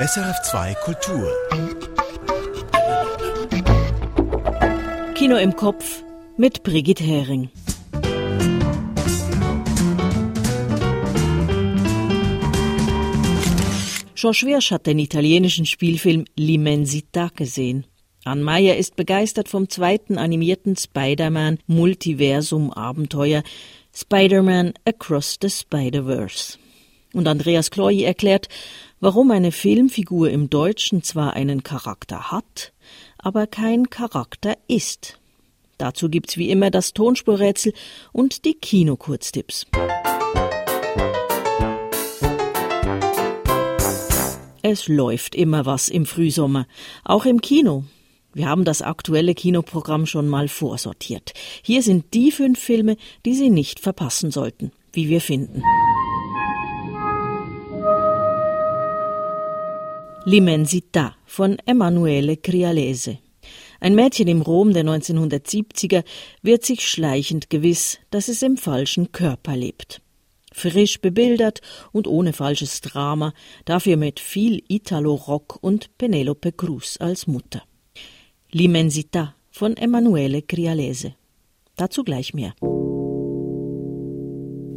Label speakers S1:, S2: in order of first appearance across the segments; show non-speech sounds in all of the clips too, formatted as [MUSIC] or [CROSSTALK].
S1: SRF2 Kultur.
S2: Kino im Kopf mit Brigitte Hering. George Wirsch hat den italienischen Spielfilm L'Immensità gesehen. Ann Meyer ist begeistert vom zweiten animierten Spider-Man Multiversum Abenteuer Spider-Man Across the Spider-Verse. Und Andreas Kloy erklärt, warum eine Filmfigur im Deutschen zwar einen Charakter hat, aber kein Charakter ist. Dazu gibt's wie immer das Tonspurrätsel und die Kinokurztipps. Es läuft immer was im Frühsommer, auch im Kino. Wir haben das aktuelle Kinoprogramm schon mal vorsortiert. Hier sind die fünf Filme, die Sie nicht verpassen sollten, wie wir finden. L'Immensità von Emanuele Crialese. Ein Mädchen im Rom der 1970er wird sich schleichend gewiss, dass es im falschen Körper lebt. Frisch bebildert und ohne falsches Drama, dafür mit viel Italo-Rock und Penelope Cruz als Mutter. L'Immensità von Emanuele Crialese. Dazu gleich mehr.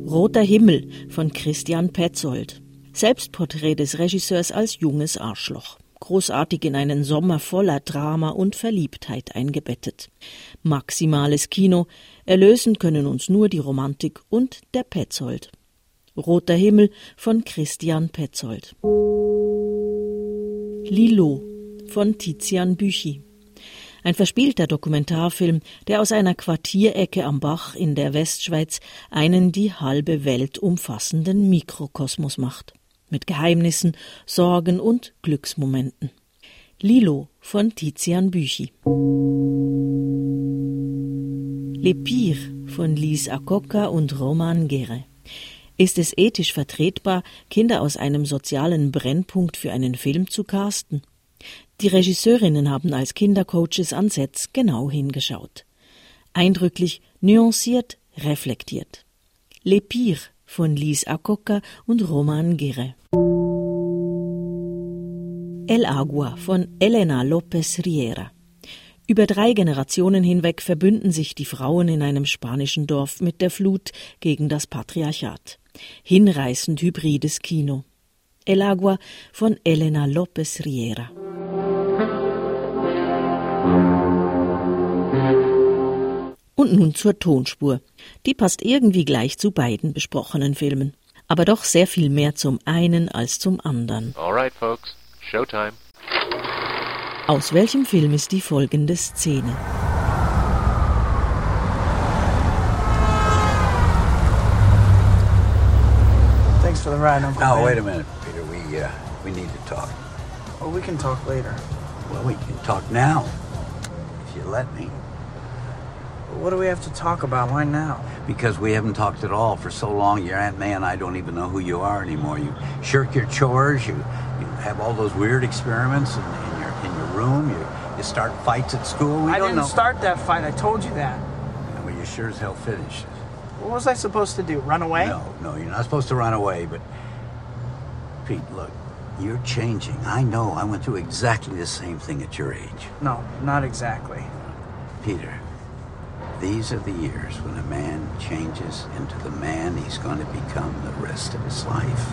S2: Roter Himmel von Christian Petzold. Selbstporträt des Regisseurs als junges Arschloch. Großartig in einen Sommer voller Drama und Verliebtheit eingebettet. Maximales Kino, erlösen können uns nur die Romantik und der Petzold. Roter Himmel von Christian Petzold. Lilo von Tizian Büchi. Ein verspielter Dokumentarfilm, der aus einer Quartierecke am Bach in der Westschweiz einen die halbe Welt umfassenden Mikrokosmos macht. Mit Geheimnissen, Sorgen und Glücksmomenten. Lilo von Tizian Büchi. Le Pire von Lise Akoka und Roman Gere. Ist es ethisch vertretbar, Kinder aus einem sozialen Brennpunkt für einen Film zu casten? Die Regisseurinnen haben als Kindercoaches an Sets genau hingeschaut. Eindrücklich, nuanciert, reflektiert. Le Pire von Lise Akoka und Roman Gere. El Agua von Elena López Riera. Über drei Generationen hinweg verbünden sich die Frauen in einem spanischen Dorf mit der Flut gegen das Patriarchat. Hinreißend hybrides Kino. El Agua von Elena López Riera. Und nun zur Tonspur. Die passt irgendwie gleich zu beiden besprochenen Filmen. Aber doch sehr viel mehr zum einen als zum anderen.
S3: Alright, folks. Showtime.
S2: Aus welchem Film ist die folgende Szene?
S4: Thanks for the ride, Uncle
S5: Now,
S4: Ben.
S5: wait a minute, Peter. We uh, we need to talk.
S4: Well, we can talk later.
S5: Well, we can talk now, if you let me.
S4: What do we have to talk about? Why now?
S5: Because we haven't talked at all for so long. Your Aunt May and I don't even know who you are anymore. You shirk your chores. You you have all those weird experiments in, in your in your room. You you start fights at school. We
S4: I
S5: don't
S4: didn't
S5: know.
S4: start that fight. I told you that.
S5: Yeah, well, you sure as hell finished.
S4: What was I supposed to do? Run away?
S5: No, no, you're not supposed to run away. But Pete, look, you're changing. I know. I went through exactly the same thing at your age.
S4: No, not exactly.
S5: Peter, these are the years when a man changes into the man he's going to become the rest of his life.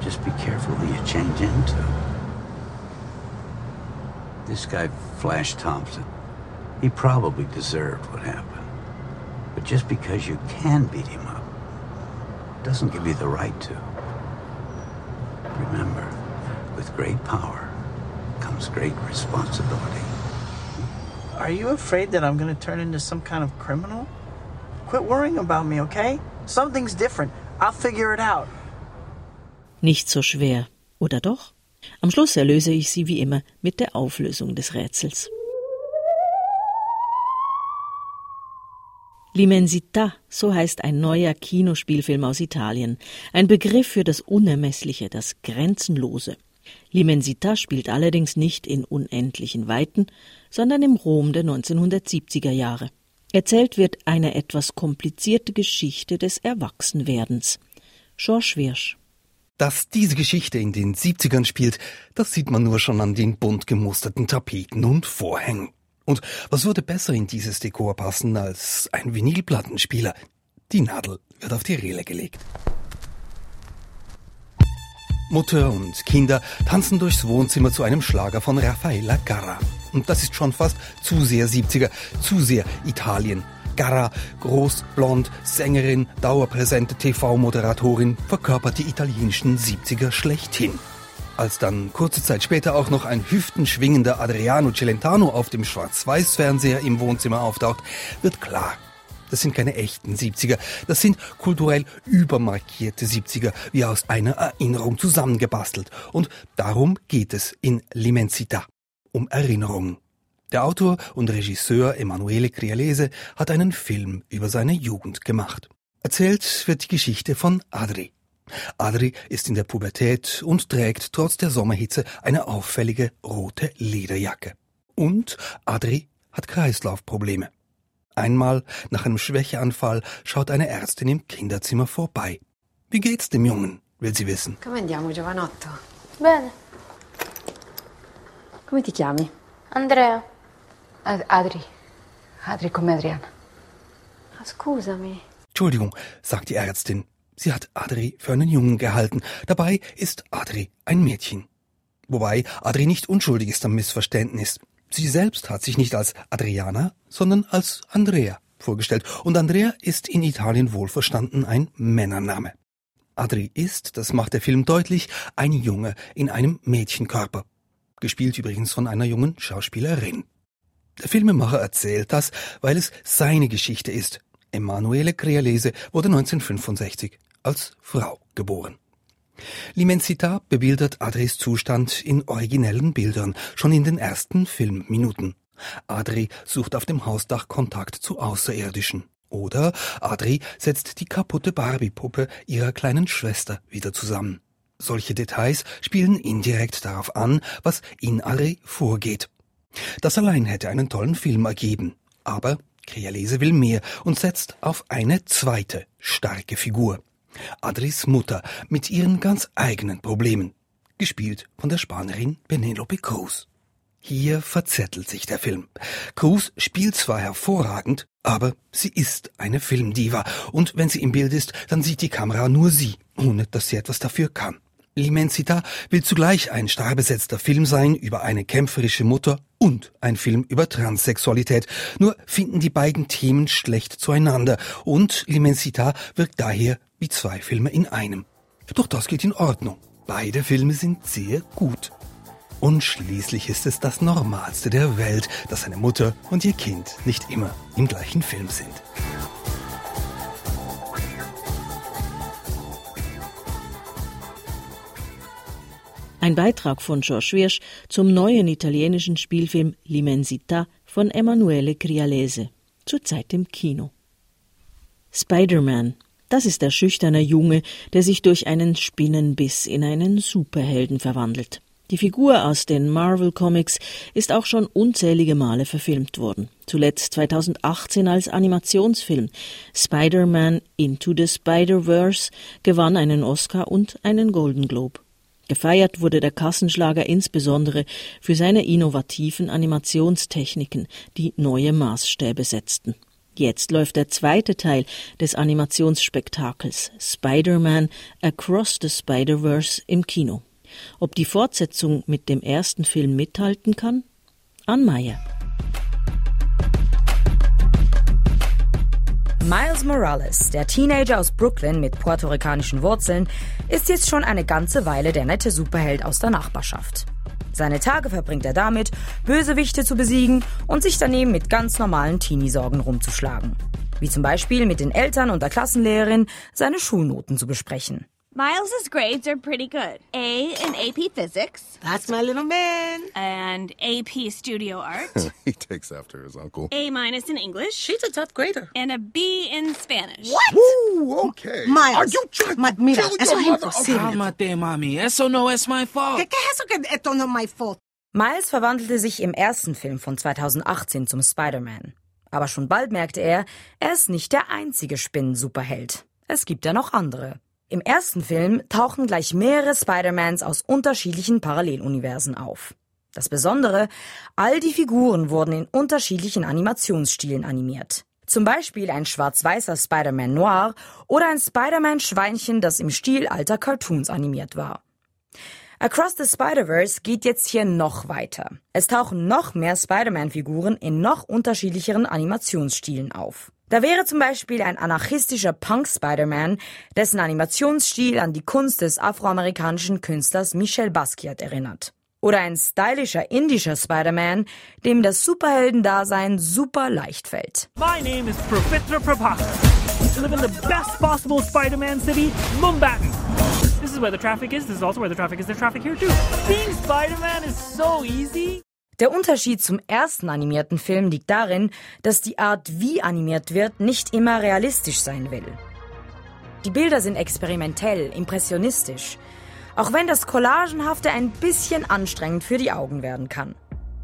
S5: Just be careful who you change into. This guy, Flash Thompson, he probably deserved what happened. But just because you can beat him up doesn't give you the right to. Remember, with great power comes great responsibility.
S4: Are you afraid that I'm going to turn into some kind of criminal? Quit worrying about me, okay? Something's different. I'll figure it out.
S2: Nicht so schwer, oder doch? Am Schluss erlöse ich Sie wie immer mit der Auflösung des Rätsels. L'Immensità, so heißt ein neuer Kinospielfilm aus Italien. Ein Begriff für das Unermessliche, das Grenzenlose. L'Immensità spielt allerdings nicht in unendlichen Weiten, sondern im Rom der 1970er Jahre. Erzählt wird eine etwas komplizierte Geschichte des Erwachsenwerdens. George Wirsch.
S1: Dass diese Geschichte in den 70ern spielt, das sieht man nur schon an den bunt gemusterten Tapeten und Vorhängen. Und was würde besser in dieses Dekor passen als ein Vinylplattenspieler? Die Nadel wird auf die Rele gelegt. Mutter und Kinder tanzen durchs Wohnzimmer zu einem Schlager von Raffaella Garra. Und das ist schon fast zu sehr 70er, zu sehr Italien. Garra, groß, blond, Sängerin, dauerpräsente TV-Moderatorin, verkörpert die italienischen 70er schlechthin. Als dann kurze Zeit später auch noch ein hüftenschwingender Adriano Celentano auf dem Schwarz-Weiß-Fernseher im Wohnzimmer auftaucht, wird klar, das sind keine echten 70er, das sind kulturell übermarkierte 70er, wie aus einer Erinnerung zusammengebastelt. Und darum geht es in L'Immensità, um Erinnerungen. Der Autor und Regisseur Emanuele Crialese hat einen Film über seine Jugend gemacht. Erzählt wird die Geschichte von Adri. Adri ist in der Pubertät und trägt trotz der Sommerhitze eine auffällige rote Lederjacke. Und Adri hat Kreislaufprobleme. Einmal, nach einem Schwächeanfall, schaut eine Ärztin im Kinderzimmer vorbei. Wie geht's dem Jungen, will sie wissen.
S6: Come andiamo, giovanotto?
S7: Bene.
S6: Come ti chiami?
S7: Andrea.
S6: Ad Adri. Adri come Adriana.
S7: Ah, Scusami.
S1: Entschuldigung, sagt die Ärztin. Sie hat Adri für einen Jungen gehalten. Dabei ist Adri ein Mädchen. Wobei Adri nicht unschuldig ist am Missverständnis. Sie selbst hat sich nicht als Adriana, sondern als Andrea vorgestellt. Und Andrea ist in Italien wohlverstanden ein Männername. Adri ist, das macht der Film deutlich, ein Junge in einem Mädchenkörper. Gespielt übrigens von einer jungen Schauspielerin. Der Filmemacher erzählt das, weil es seine Geschichte ist. Emanuele Crialese wurde 1965 als Frau geboren. L'Immensità bebildert Adris Zustand in originellen Bildern, schon in den ersten Filmminuten. Adri sucht auf dem Hausdach Kontakt zu Außerirdischen. Oder Adri setzt die kaputte Barbie-Puppe ihrer kleinen Schwester wieder zusammen. Solche Details spielen indirekt darauf an, was in Adri vorgeht. Das allein hätte einen tollen Film ergeben. Aber Crialese will mehr und setzt auf eine zweite starke Figur. Adris Mutter mit ihren ganz eigenen Problemen. Gespielt von der Spanierin Penelope Cruz. Hier verzettelt sich der Film. Cruz spielt zwar hervorragend, aber sie ist eine Filmdiva und wenn sie im Bild ist, dann sieht die Kamera nur sie, ohne dass sie etwas dafür kann. L'Immensità will zugleich ein starr besetzter Film sein über eine kämpferische Mutter und ein Film über Transsexualität. Nur finden die beiden Themen schlecht zueinander und L'Immensità wirkt daher wie zwei Filme in einem. Doch das geht in Ordnung. Beide Filme sind sehr gut. Und schließlich ist es das Normalste der Welt, dass eine Mutter und ihr Kind nicht immer im gleichen Film sind.
S2: Ein Beitrag von George Wirsch zum neuen italienischen Spielfilm L'Immensità von Emanuele Crialese, zurzeit im Kino. Spider-Man, das ist der schüchterne Junge, der sich durch einen Spinnenbiss in einen Superhelden verwandelt. Die Figur aus den Marvel Comics ist auch schon unzählige Male verfilmt worden. Zuletzt 2018 als Animationsfilm. Spider-Man Into the Spider-Verse gewann einen Oscar und einen Golden Globe. Gefeiert wurde der Kassenschlager insbesondere für seine innovativen Animationstechniken, die neue Maßstäbe setzten. Jetzt läuft der zweite Teil des Animationsspektakels Spider-Man Across the Spider-Verse im Kino. Ob die Fortsetzung mit dem ersten Film mithalten kann? An Meyer.
S8: Miles Morales, der Teenager aus Brooklyn mit puerto-ricanischen Wurzeln, ist jetzt schon eine ganze Weile der nette Superheld aus der Nachbarschaft. Seine Tage verbringt er damit, Bösewichte zu besiegen und sich daneben mit ganz normalen Teenie-Sorgen rumzuschlagen. Wie zum Beispiel mit den Eltern und der Klassenlehrerin seine Schulnoten zu besprechen.
S9: Miles's grades are pretty good. A in AP Physics.
S10: That's my little man.
S9: And AP Studio Art. [LAUGHS]
S11: he takes after his uncle.
S9: A minus in English.
S10: She's a top grader.
S9: And a B in Spanish.
S10: What?
S11: Woo, okay.
S10: Miles.
S11: Are you trying
S10: Ma-
S11: to
S10: mira,
S11: kill
S10: eso
S11: your mother?
S10: imposible.
S12: Cálmate, mami. Eso no es my fault.
S10: ¿Qué, ¿Qué es eso que esto no es my fault?
S8: Miles verwandelte sich im ersten Film von 2018 zum Spider-Man. Aber schon bald merkte er, er ist nicht der einzige Spinnen-Superheld. Es gibt ja noch andere. Im ersten Film tauchen gleich mehrere Spider-Mans aus unterschiedlichen Paralleluniversen auf. Das Besondere, all die Figuren wurden in unterschiedlichen Animationsstilen animiert. Zum Beispiel ein schwarz-weißer Spider-Man Noir oder ein Spider-Man-Schweinchen, das im Stil alter Cartoons animiert war. Across the Spider-Verse geht jetzt hier noch weiter. Es tauchen noch mehr Spider-Man-Figuren in noch unterschiedlicheren Animationsstilen auf. Da wäre zum Beispiel ein anarchistischer Punk-Spider-Man, dessen Animationsstil an die Kunst des afroamerikanischen Künstlers Michel Basquiat erinnert. Oder ein stylischer indischer Spider-Man, dem das Superheldendasein super leicht fällt.
S13: My name is Profitra Prabhakar. I live in the best possible Spider-Man city, Mumbattan. Is where the traffic is. This is also where the traffic is. There's traffic here too. Being Spider-Man is so easy.
S8: Der Unterschied zum ersten animierten Film liegt darin, dass die Art, wie animiert wird, nicht immer realistisch sein will. Die Bilder sind experimentell, impressionistisch, auch wenn das Collagenhafte ein bisschen anstrengend für die Augen werden kann.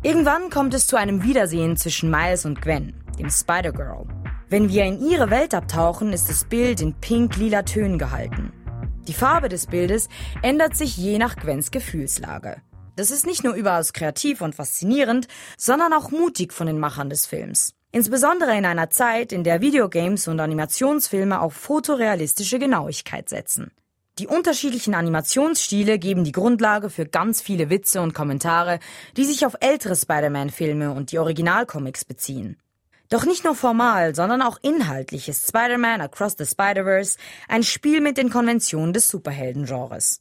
S8: Irgendwann kommt es zu einem Wiedersehen zwischen Miles und Gwen, dem Spider-Girl. Wenn wir in ihre Welt abtauchen, ist das Bild in pink-lila Tönen gehalten. Die Farbe des Bildes ändert sich je nach Gwens Gefühlslage. Das ist nicht nur überaus kreativ und faszinierend, sondern auch mutig von den Machern des Films. Insbesondere in einer Zeit, in der Videogames und Animationsfilme auf fotorealistische Genauigkeit setzen. Die unterschiedlichen Animationsstile geben die Grundlage für ganz viele Witze und Kommentare, die sich auf ältere Spider-Man-Filme und die Originalcomics beziehen. Doch nicht nur formal, sondern auch inhaltlich ist Spider-Man Across the Spider-Verse ein Spiel mit den Konventionen des Superhelden-Genres.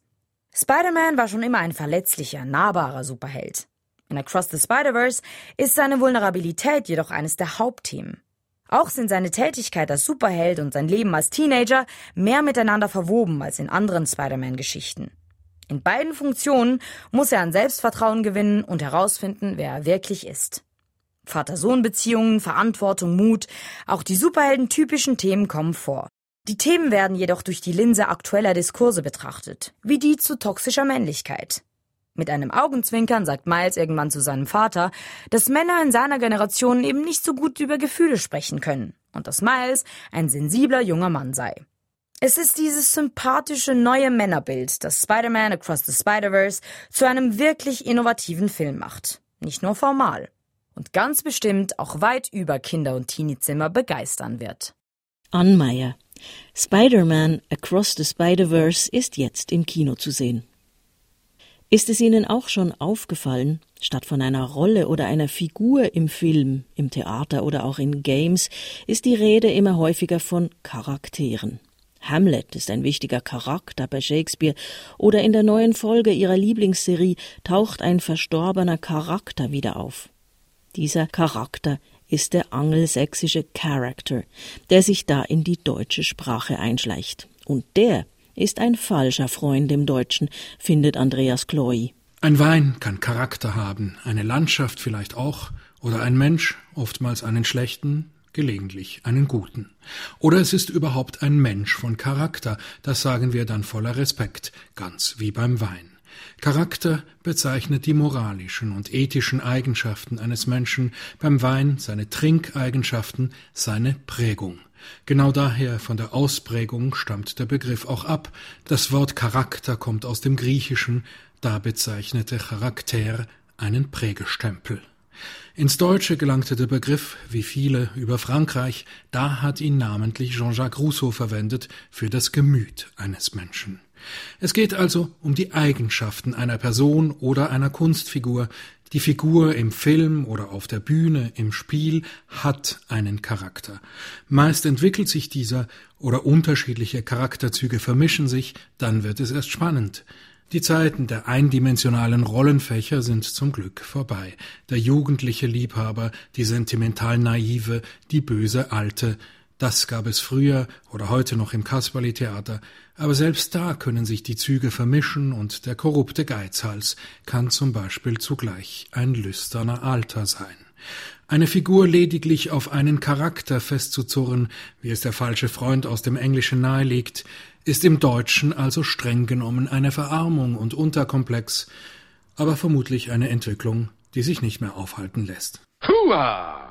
S8: Spider-Man war schon immer ein verletzlicher, nahbarer Superheld. In Across the Spider-Verse ist seine Vulnerabilität jedoch eines der Hauptthemen. Auch sind seine Tätigkeit als Superheld und sein Leben als Teenager mehr miteinander verwoben als in anderen Spider-Man-Geschichten. In beiden Funktionen muss er an Selbstvertrauen gewinnen und herausfinden, wer er wirklich ist. Vater-Sohn-Beziehungen, Verantwortung, Mut, auch die Superhelden-typischen Themen kommen vor. Die Themen werden jedoch durch die Linse aktueller Diskurse betrachtet, wie die zu toxischer Männlichkeit. Mit einem Augenzwinkern sagt Miles irgendwann zu seinem Vater, dass Männer in seiner Generation eben nicht so gut über Gefühle sprechen können und dass Miles ein sensibler junger Mann sei. Es ist dieses sympathische neue Männerbild, das Spider-Man Across the Spider-Verse zu einem wirklich innovativen Film macht. Nicht nur formal. Und ganz bestimmt auch weit über Kinder- und Teeniezimmer begeistern wird.
S2: Anmeier Spider-Man Across the Spider-Verse ist jetzt im Kino zu sehen. Ist es Ihnen auch schon aufgefallen, statt von einer Rolle oder einer Figur im Film, im Theater oder auch in Games, ist die Rede immer häufiger von Charakteren. Hamlet ist ein wichtiger Charakter bei Shakespeare oder in der neuen Folge ihrer Lieblingsserie taucht ein verstorbener Charakter wieder auf. Dieser Charakter ist der angelsächsische Character, der sich da in die deutsche Sprache einschleicht. Und der ist ein falscher Freund im Deutschen, findet Andreas Chloe.
S14: Ein Wein kann Charakter haben, eine Landschaft vielleicht auch, oder ein Mensch, oftmals einen schlechten, gelegentlich einen guten. Oder es ist überhaupt ein Mensch von Charakter, das sagen wir dann voller Respekt, ganz wie beim Wein. Charakter bezeichnet die moralischen und ethischen Eigenschaften eines Menschen, beim Wein seine Trinkeigenschaften, seine Prägung. Genau daher von der Ausprägung stammt der Begriff auch ab. Das Wort Charakter kommt aus dem Griechischen, da bezeichnete Charakter einen Prägestempel. Ins Deutsche gelangte der Begriff, wie viele, über Frankreich, da hat ihn namentlich Jean-Jacques Rousseau verwendet für das Gemüt eines Menschen. Es geht also um die Eigenschaften einer Person oder einer Kunstfigur. Die Figur im Film oder auf der Bühne, im Spiel hat einen Charakter. Meist entwickelt sich dieser oder unterschiedliche Charakterzüge vermischen sich, dann wird es erst spannend. Die Zeiten der eindimensionalen Rollenfächer sind zum Glück vorbei. Der jugendliche Liebhaber, die sentimental naive, die böse Alte, das gab es früher oder heute noch im Kasperli-Theater, aber selbst da können sich die Züge vermischen und der korrupte Geizhals kann zum Beispiel zugleich ein lüsterner Alter sein. Eine Figur lediglich auf einen Charakter festzuzurren, wie es der falsche Freund aus dem Englischen nahelegt, ist im Deutschen also streng genommen eine Verarmung und Unterkomplex, aber vermutlich eine Entwicklung, die sich nicht mehr aufhalten lässt.
S3: Hua!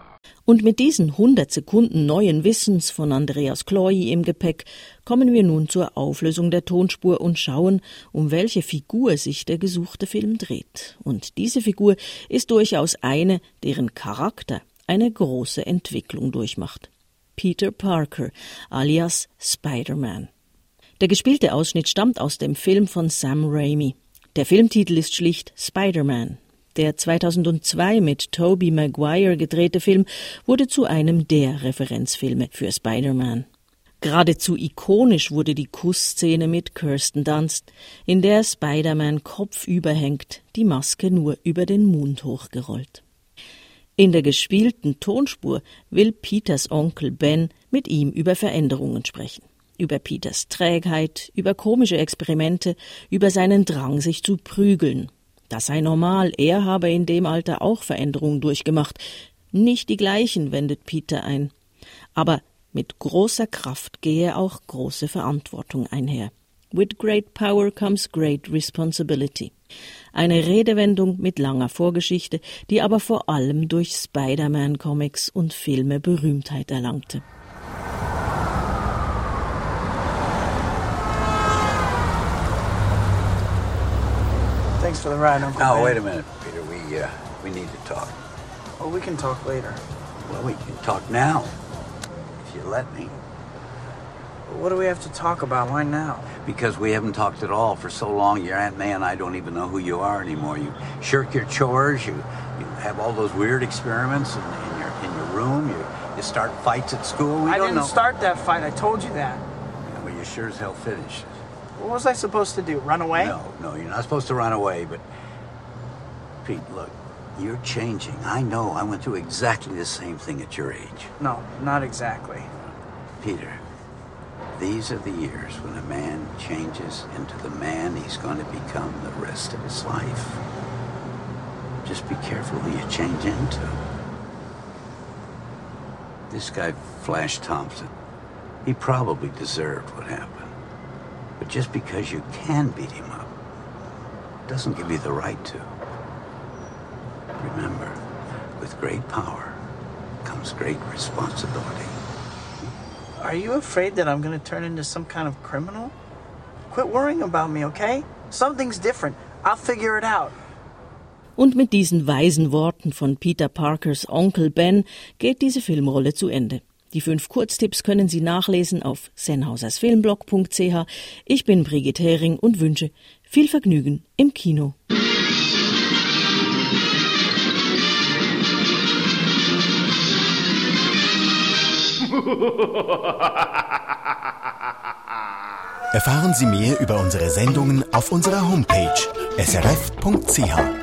S2: Und mit diesen 100 Sekunden neuen Wissens von Andreas Chloe im Gepäck kommen wir nun zur Auflösung der Tonspur und schauen, um welche Figur sich der gesuchte Film dreht. Und diese Figur ist durchaus eine, deren Charakter eine große Entwicklung durchmacht. Peter Parker alias Spider-Man. Der gespielte Ausschnitt stammt aus dem Film von Sam Raimi. Der Filmtitel ist schlicht Spider-Man. Der 2002 mit Tobey Maguire gedrehte Film wurde zu einem der Referenzfilme für Spider-Man. Geradezu ikonisch wurde die Kussszene mit Kirsten Dunst, in der Spider-Man kopfüber hängt, die Maske nur über den Mund hochgerollt. In der gespielten Tonspur will Peters Onkel Ben mit ihm über Veränderungen sprechen. Über Peters Trägheit, über komische Experimente, über seinen Drang, sich zu prügeln, das sei normal, er habe in dem Alter auch Veränderungen durchgemacht. Nicht die gleichen, wendet Peter ein. Aber mit großer Kraft gehe auch große Verantwortung einher. With great power comes great responsibility. Eine Redewendung mit langer Vorgeschichte, die aber vor allem durch Spider-Man-Comics und Filme Berühmtheit erlangte.
S4: Thanks for the ride, Uncle
S5: Oh,
S4: Ben.
S5: wait a minute, Peter. We, uh, we need to talk.
S4: Well, we can talk later.
S5: Well, we can talk now, if you let me.
S4: But what do we have to talk about? Why now?
S5: Because we haven't talked at all for so long. Your Aunt May and I don't even know who you are anymore. You shirk your chores. You, you have all those weird experiments in, in your in your room. You, you start fights at school. We
S4: I
S5: don't
S4: didn't
S5: know.
S4: start that fight. I told you that.
S5: Yeah, well, you sure as hell finished.
S4: What was I supposed to do? Run away?
S5: No, no, you're not supposed to run away, but Pete, look, you're changing. I know. I went through exactly the same thing at your age.
S4: No, not exactly.
S5: Peter, these are the years when a man changes into the man he's going to become the rest of his life. Just be careful who you change into. This guy, Flash Thompson, he probably deserved what happened. But just because you can beat him up doesn't give you the right to. Remember, with great power comes great responsibility.
S4: Are you afraid that I'm going to turn into some kind of criminal? Quit worrying about me, okay? Something's different. I'll figure it out.
S2: Und mit diesen weisen Worten von Peter Parkers Onkel Ben geht diese Filmrolle zu Ende. Die fünf Kurztipps können Sie nachlesen auf sennhausersfilmblog.ch. Ich bin Brigitte Hering und wünsche viel Vergnügen im Kino.
S15: Erfahren Sie mehr über unsere Sendungen auf unserer Homepage srf.ch.